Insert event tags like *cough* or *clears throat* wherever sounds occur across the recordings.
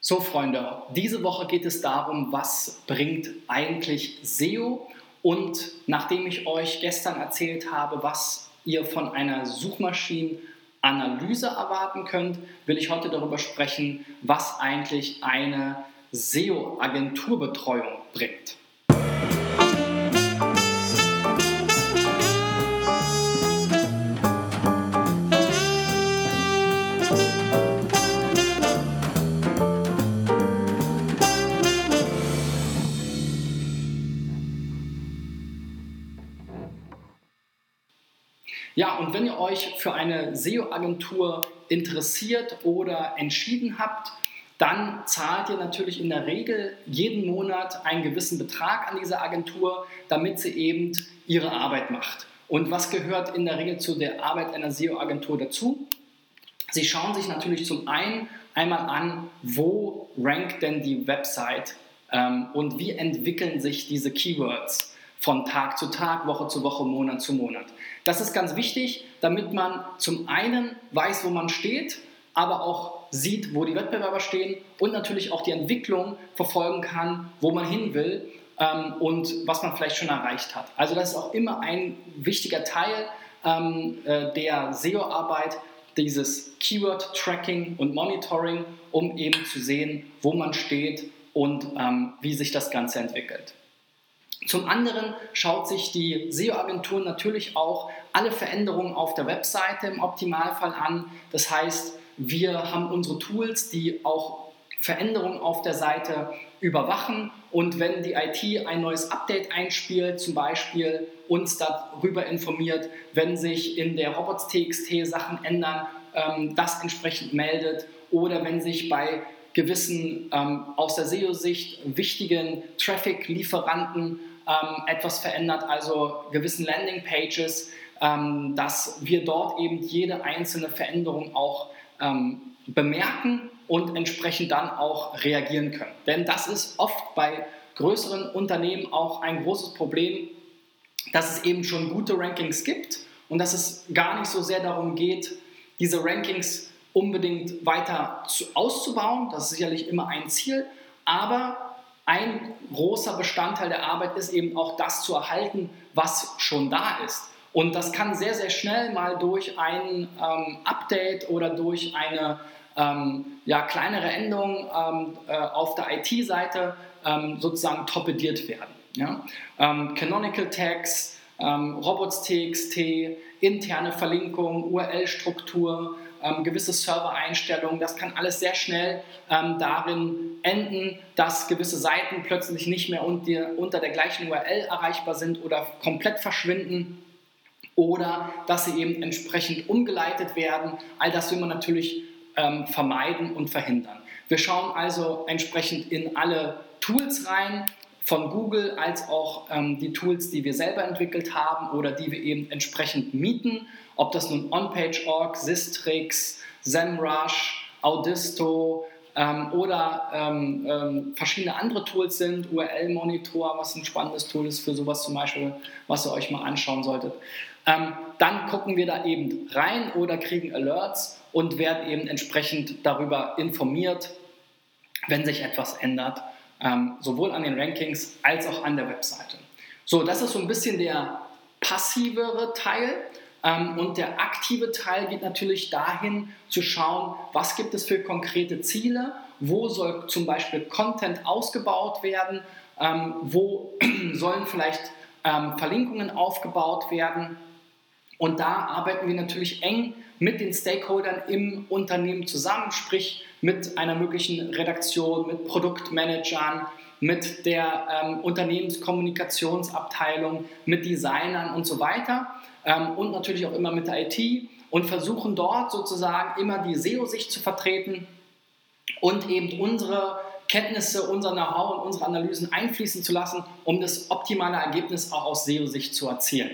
So, Freunde, diese Woche geht es darum, was bringt eigentlich SEO? Und nachdem ich euch gestern erzählt habe, was ihr von einer Suchmaschinenanalyse erwarten könnt, will ich heute darüber sprechen, was eigentlich eine SEO-Agenturbetreuung bringt. Und wenn ihr euch für eine SEO-Agentur interessiert oder entschieden habt, dann zahlt ihr natürlich in der Regel jeden Monat einen gewissen Betrag an diese Agentur, damit sie eben ihre Arbeit macht. Und was gehört in der Regel zu der Arbeit einer SEO-Agentur dazu? Sie schauen sich natürlich zum einen einmal an, wo rankt denn die Website ähm, und wie entwickeln sich diese Keywords von Tag zu Tag, Woche zu Woche, Monat zu Monat. Das ist ganz wichtig, damit man zum einen weiß, wo man steht, aber auch sieht, wo die Wettbewerber stehen und natürlich auch die Entwicklung verfolgen kann, wo man hin will ähm, und was man vielleicht schon erreicht hat. Also das ist auch immer ein wichtiger Teil ähm, äh, der SEO-Arbeit, dieses Keyword-Tracking und Monitoring, um eben zu sehen, wo man steht und ähm, wie sich das Ganze entwickelt. Zum anderen schaut sich die SEO-Agentur natürlich auch alle Veränderungen auf der Webseite im Optimalfall an. Das heißt, wir haben unsere Tools, die auch Veränderungen auf der Seite überwachen und wenn die IT ein neues Update einspielt, zum Beispiel uns darüber informiert, wenn sich in der Robots.txt Sachen ändern, ähm, das entsprechend meldet oder wenn sich bei gewissen ähm, aus der SEO-Sicht wichtigen Traffic-Lieferanten ähm, etwas verändert, also gewissen Landing-Pages, ähm, dass wir dort eben jede einzelne Veränderung auch ähm, bemerken und entsprechend dann auch reagieren können. Denn das ist oft bei größeren Unternehmen auch ein großes Problem, dass es eben schon gute Rankings gibt und dass es gar nicht so sehr darum geht, diese Rankings unbedingt weiter zu, auszubauen. Das ist sicherlich immer ein Ziel, aber ein großer Bestandteil der Arbeit ist eben auch das zu erhalten, was schon da ist. Und das kann sehr, sehr schnell mal durch ein ähm, Update oder durch eine ähm, ja, kleinere Änderung ähm, äh, auf der IT-Seite ähm, sozusagen torpediert werden. Ja? Ähm, Canonical Tags, ähm, Robots.txt, interne Verlinkung, URL-Struktur, ähm, gewisse Server-Einstellungen, das kann alles sehr schnell darin enden, dass gewisse Seiten plötzlich nicht mehr unter, unter der gleichen URL erreichbar sind oder komplett verschwinden oder dass sie eben entsprechend umgeleitet werden. All das will man natürlich ähm, vermeiden und verhindern. Wir schauen also entsprechend in alle Tools rein, von Google als auch ähm, die Tools, die wir selber entwickelt haben oder die wir eben entsprechend mieten, ob das nun OnPage.org, Sistrix, SEMrush, Audisto, ähm, oder ähm, ähm, verschiedene andere Tools sind, URL-Monitor, was ein spannendes Tool ist für sowas zum Beispiel, was ihr euch mal anschauen solltet. Ähm, dann gucken wir da eben rein oder kriegen Alerts und werden eben entsprechend darüber informiert, wenn sich etwas ändert, ähm, sowohl an den Rankings als auch an der Webseite. So, das ist so ein bisschen der passivere Teil. Ähm, und der aktive Teil geht natürlich dahin zu schauen, was gibt es für konkrete Ziele, wo soll zum Beispiel Content ausgebaut werden, ähm, wo *clears throat* sollen vielleicht ähm, Verlinkungen aufgebaut werden. Und da arbeiten wir natürlich eng mit den Stakeholdern im Unternehmen zusammen, sprich mit einer möglichen Redaktion, mit Produktmanagern, mit der ähm, Unternehmenskommunikationsabteilung, mit Designern und so weiter ähm, und natürlich auch immer mit der IT und versuchen dort sozusagen immer die SEO-Sicht zu vertreten und eben unsere Kenntnisse, unser Know-how und unsere Analysen einfließen zu lassen, um das optimale Ergebnis auch aus SEO-Sicht zu erzielen.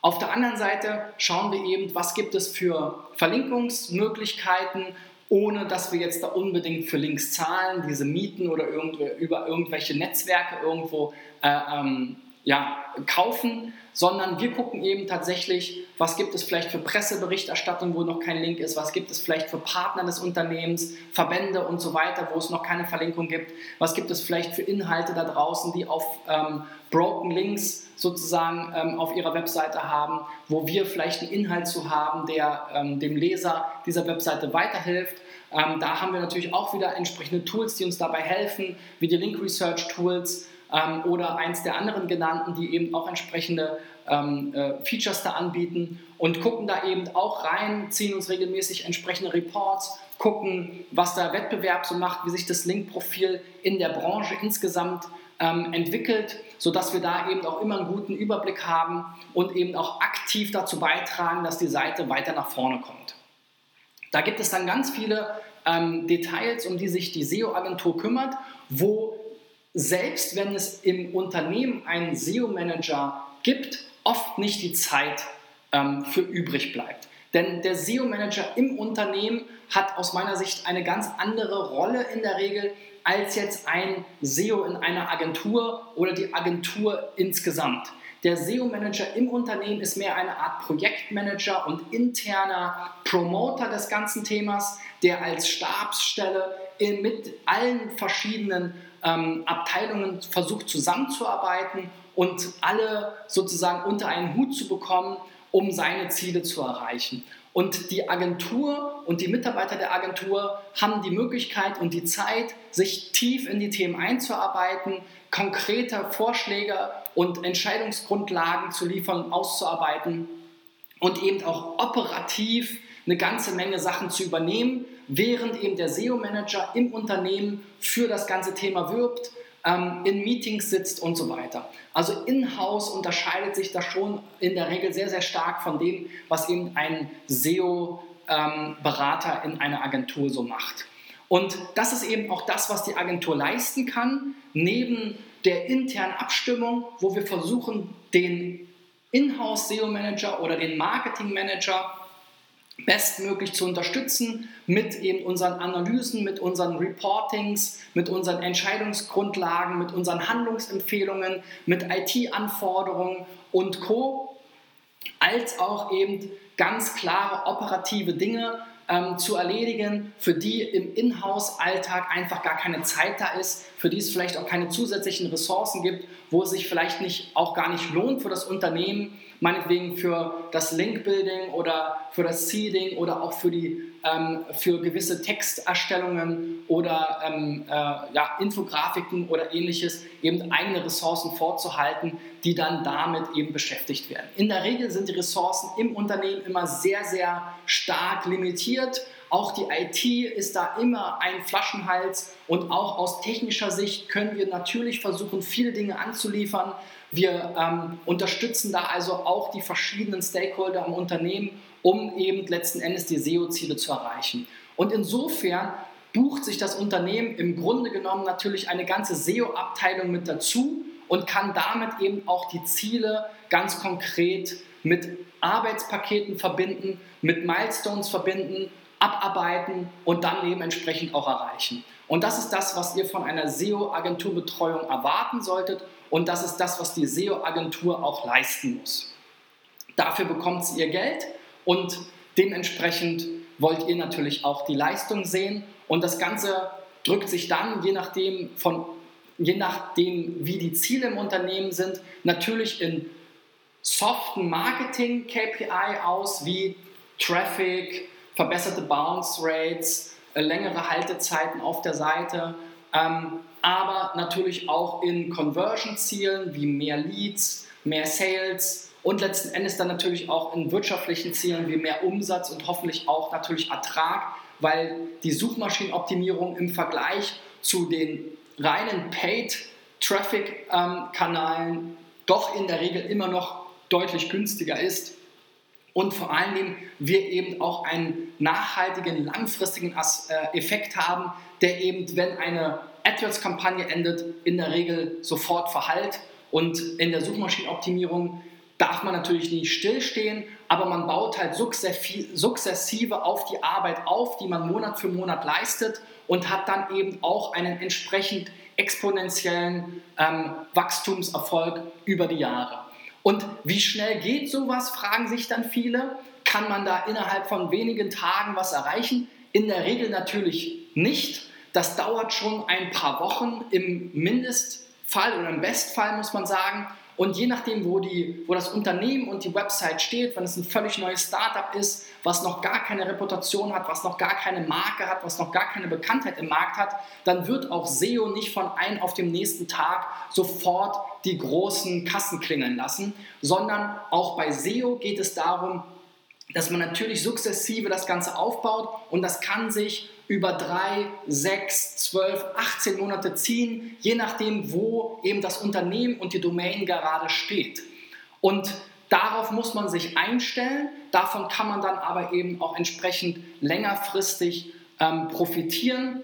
Auf der anderen Seite schauen wir eben, was gibt es für Verlinkungsmöglichkeiten, ohne dass wir jetzt da unbedingt für Links zahlen, diese Mieten oder über irgendwelche Netzwerke irgendwo äh, ähm, ja, kaufen, sondern wir gucken eben tatsächlich, was gibt es vielleicht für Presseberichterstattung, wo noch kein Link ist, was gibt es vielleicht für Partner des Unternehmens, Verbände und so weiter, wo es noch keine Verlinkung gibt, was gibt es vielleicht für Inhalte da draußen, die auf ähm, Broken Links sozusagen ähm, auf ihrer Webseite haben, wo wir vielleicht einen Inhalt zu haben, der ähm, dem Leser dieser Webseite weiterhilft. Ähm, da haben wir natürlich auch wieder entsprechende Tools, die uns dabei helfen, wie die Link Research Tools ähm, oder eins der anderen genannten, die eben auch entsprechende ähm, äh, Features da anbieten und gucken da eben auch rein, ziehen uns regelmäßig entsprechende Reports, gucken, was der Wettbewerb so macht, wie sich das Link-Profil in der Branche insgesamt ähm, entwickelt, sodass wir da eben auch immer einen guten Überblick haben und eben auch aktiv dazu beitragen, dass die Seite weiter nach vorne kommt. Da gibt es dann ganz viele ähm, Details, um die sich die SEO-Agentur kümmert, wo selbst wenn es im Unternehmen einen SEO-Manager gibt, oft nicht die Zeit ähm, für übrig bleibt. Denn der SEO-Manager im Unternehmen hat aus meiner Sicht eine ganz andere Rolle in der Regel als jetzt ein SEO in einer Agentur oder die Agentur insgesamt. Der SEO-Manager im Unternehmen ist mehr eine Art Projektmanager und interner Promoter des ganzen Themas, der als Stabsstelle mit allen verschiedenen ähm, Abteilungen versucht zusammenzuarbeiten und alle sozusagen unter einen Hut zu bekommen, um seine Ziele zu erreichen. Und die Agentur und die Mitarbeiter der Agentur haben die Möglichkeit und die Zeit, sich tief in die Themen einzuarbeiten, konkrete Vorschläge und Entscheidungsgrundlagen zu liefern, auszuarbeiten und eben auch operativ eine ganze Menge Sachen zu übernehmen, während eben der SEO-Manager im Unternehmen für das ganze Thema wirbt, ähm, in Meetings sitzt und so weiter. Also in-house unterscheidet sich das schon in der Regel sehr, sehr stark von dem, was eben ein SEO-Berater ähm, in einer Agentur so macht. Und das ist eben auch das, was die Agentur leisten kann, neben der internen Abstimmung, wo wir versuchen, den Inhouse SEO-Manager oder den Marketing-Manager bestmöglich zu unterstützen mit eben unseren Analysen, mit unseren Reportings, mit unseren Entscheidungsgrundlagen, mit unseren Handlungsempfehlungen, mit IT-Anforderungen und Co. Als auch eben ganz klare operative Dinge, ähm, zu erledigen, für die im Inhouse-Alltag einfach gar keine Zeit da ist, für die es vielleicht auch keine zusätzlichen Ressourcen gibt, wo es sich vielleicht nicht, auch gar nicht lohnt für das Unternehmen, meinetwegen für das Link-Building oder für das Seeding oder auch für, die, ähm, für gewisse Texterstellungen oder ähm, äh, ja, Infografiken oder ähnliches eben eigene Ressourcen vorzuhalten, die dann damit eben beschäftigt werden. In der Regel sind die Ressourcen im Unternehmen immer sehr, sehr stark limitiert. Auch die IT ist da immer ein Flaschenhals und auch aus technischer Sicht können wir natürlich versuchen, viele Dinge anzuliefern. Wir ähm, unterstützen da also auch die verschiedenen Stakeholder im Unternehmen, um eben letzten Endes die SEO-Ziele zu erreichen. Und insofern bucht sich das Unternehmen im Grunde genommen natürlich eine ganze SEO-Abteilung mit dazu und kann damit eben auch die Ziele ganz konkret mit Arbeitspaketen verbinden, mit Milestones verbinden, abarbeiten und dann dementsprechend auch erreichen. Und das ist das, was ihr von einer SEO-Agenturbetreuung erwarten solltet und das ist das, was die SEO-Agentur auch leisten muss. Dafür bekommt sie ihr Geld und dementsprechend wollt ihr natürlich auch die Leistung sehen und das Ganze drückt sich dann, je nachdem, von, je nachdem wie die Ziele im Unternehmen sind, natürlich in soften Marketing-KPI aus, wie Traffic, verbesserte Bounce Rates, äh, längere Haltezeiten auf der Seite, ähm, aber natürlich auch in Conversion-Zielen wie mehr Leads, mehr Sales und letzten Endes dann natürlich auch in wirtschaftlichen Zielen wie mehr Umsatz und hoffentlich auch natürlich Ertrag, weil die Suchmaschinenoptimierung im Vergleich zu den reinen Paid-Traffic-Kanälen ähm, doch in der Regel immer noch deutlich günstiger ist und vor allen Dingen wir eben auch einen nachhaltigen, langfristigen äh, Effekt haben, der eben, wenn eine AdWords-Kampagne endet, in der Regel sofort verhallt und in der Suchmaschinenoptimierung darf man natürlich nicht stillstehen, aber man baut halt sukzessive auf die Arbeit auf, die man Monat für Monat leistet und hat dann eben auch einen entsprechend exponentiellen ähm, Wachstumserfolg über die Jahre. Und wie schnell geht sowas, fragen sich dann viele. Kann man da innerhalb von wenigen Tagen was erreichen? In der Regel natürlich nicht. Das dauert schon ein paar Wochen im Mindestfall oder im Bestfall, muss man sagen. Und je nachdem, wo, die, wo das Unternehmen und die Website steht, wenn es ein völlig neues Startup ist, was noch gar keine Reputation hat, was noch gar keine Marke hat, was noch gar keine Bekanntheit im Markt hat, dann wird auch SEO nicht von einem auf dem nächsten Tag sofort die großen Kassen klingeln lassen, sondern auch bei SEO geht es darum, dass man natürlich sukzessive das Ganze aufbaut und das kann sich über drei, sechs, zwölf, 18 Monate ziehen, je nachdem, wo eben das Unternehmen und die Domain gerade steht. Und darauf muss man sich einstellen, davon kann man dann aber eben auch entsprechend längerfristig ähm, profitieren.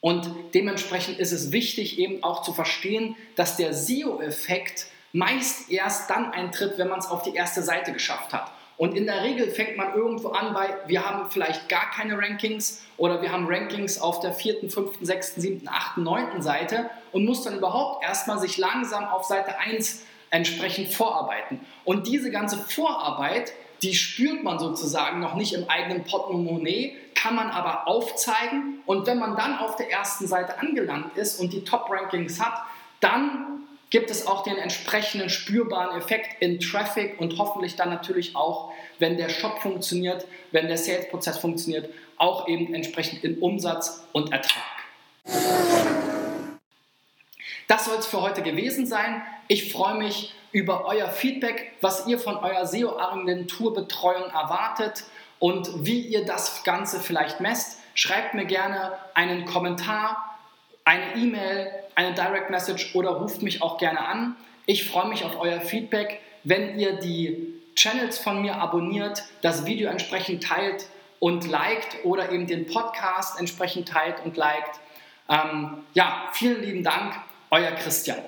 Und dementsprechend ist es wichtig eben auch zu verstehen, dass der SEO-Effekt meist erst dann eintritt, wenn man es auf die erste Seite geschafft hat. Und in der Regel fängt man irgendwo an bei, wir haben vielleicht gar keine Rankings oder wir haben Rankings auf der vierten, fünften, sechsten, siebten, achten, neunten Seite und muss dann überhaupt erstmal sich langsam auf Seite 1 entsprechend vorarbeiten. Und diese ganze Vorarbeit, die spürt man sozusagen noch nicht im eigenen Portemonnaie, kann man aber aufzeigen. Und wenn man dann auf der ersten Seite angelangt ist und die Top-Rankings hat, dann gibt es auch den entsprechenden spürbaren Effekt in Traffic und hoffentlich dann natürlich auch, wenn der Shop funktioniert, wenn der Sales-Prozess funktioniert, auch eben entsprechend in Umsatz und Ertrag. Das soll es für heute gewesen sein. Ich freue mich über euer Feedback, was ihr von eurer SEO-Agenturbetreuung erwartet und wie ihr das Ganze vielleicht messt. Schreibt mir gerne einen Kommentar eine E-Mail, eine Direct Message oder ruft mich auch gerne an. Ich freue mich auf euer Feedback, wenn ihr die Channels von mir abonniert, das Video entsprechend teilt und liked oder eben den Podcast entsprechend teilt und liked. Ähm, ja, vielen lieben Dank, euer Christian.